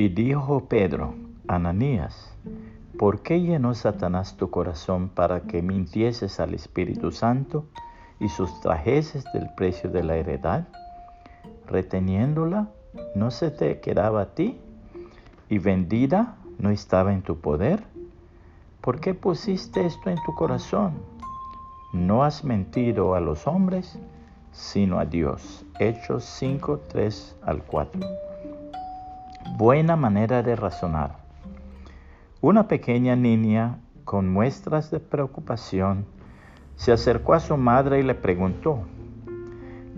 Y dijo Pedro, Ananías, ¿por qué llenó Satanás tu corazón para que mintieses al Espíritu Santo y sustrajeses del precio de la heredad? Reteniéndola, ¿no se te quedaba a ti? ¿Y vendida no estaba en tu poder? ¿Por qué pusiste esto en tu corazón? No has mentido a los hombres, sino a Dios. Hechos 5, 3 al 4. Buena manera de razonar. Una pequeña niña con muestras de preocupación se acercó a su madre y le preguntó,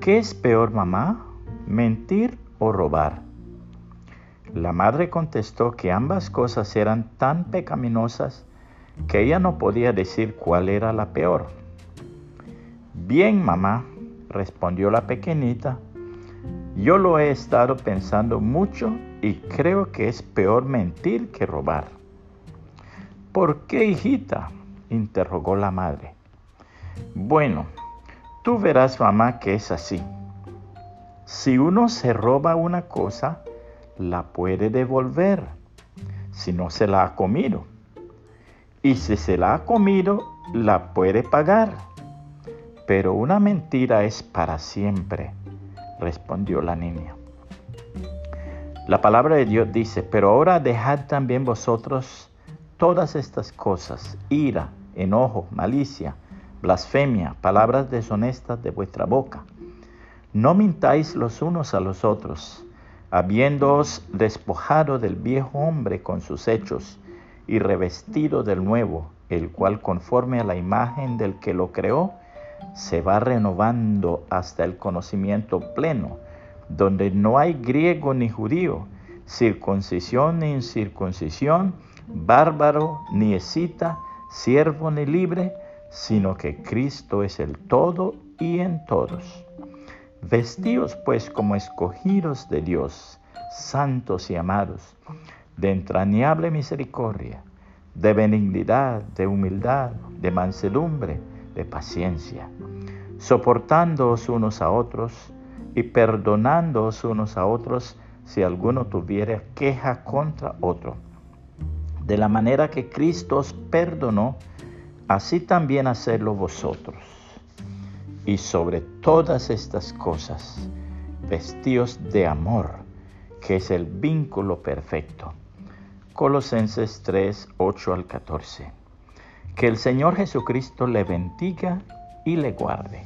¿qué es peor mamá? ¿Mentir o robar? La madre contestó que ambas cosas eran tan pecaminosas que ella no podía decir cuál era la peor. Bien, mamá, respondió la pequeñita, yo lo he estado pensando mucho y creo que es peor mentir que robar. ¿Por qué, hijita? interrogó la madre. Bueno, tú verás, mamá, que es así. Si uno se roba una cosa, la puede devolver si no se la ha comido. Y si se la ha comido, la puede pagar. Pero una mentira es para siempre, respondió la niña. La palabra de Dios dice, pero ahora dejad también vosotros todas estas cosas, ira, enojo, malicia, blasfemia, palabras deshonestas de vuestra boca. No mintáis los unos a los otros, habiéndoos despojado del viejo hombre con sus hechos y revestido del nuevo, el cual conforme a la imagen del que lo creó, se va renovando hasta el conocimiento pleno donde no hay griego ni judío, circuncisión ni incircuncisión, bárbaro ni escita, siervo ni libre, sino que Cristo es el todo y en todos. Vestíos pues como escogidos de Dios, santos y amados, de entrañable misericordia, de benignidad, de humildad, de mansedumbre, de paciencia, soportándoos unos a otros, y perdonándoos unos a otros si alguno tuviera queja contra otro. De la manera que Cristo os perdonó, así también hacedlo vosotros. Y sobre todas estas cosas, vestíos de amor, que es el vínculo perfecto. Colosenses 3, 8 al 14. Que el Señor Jesucristo le bendiga y le guarde.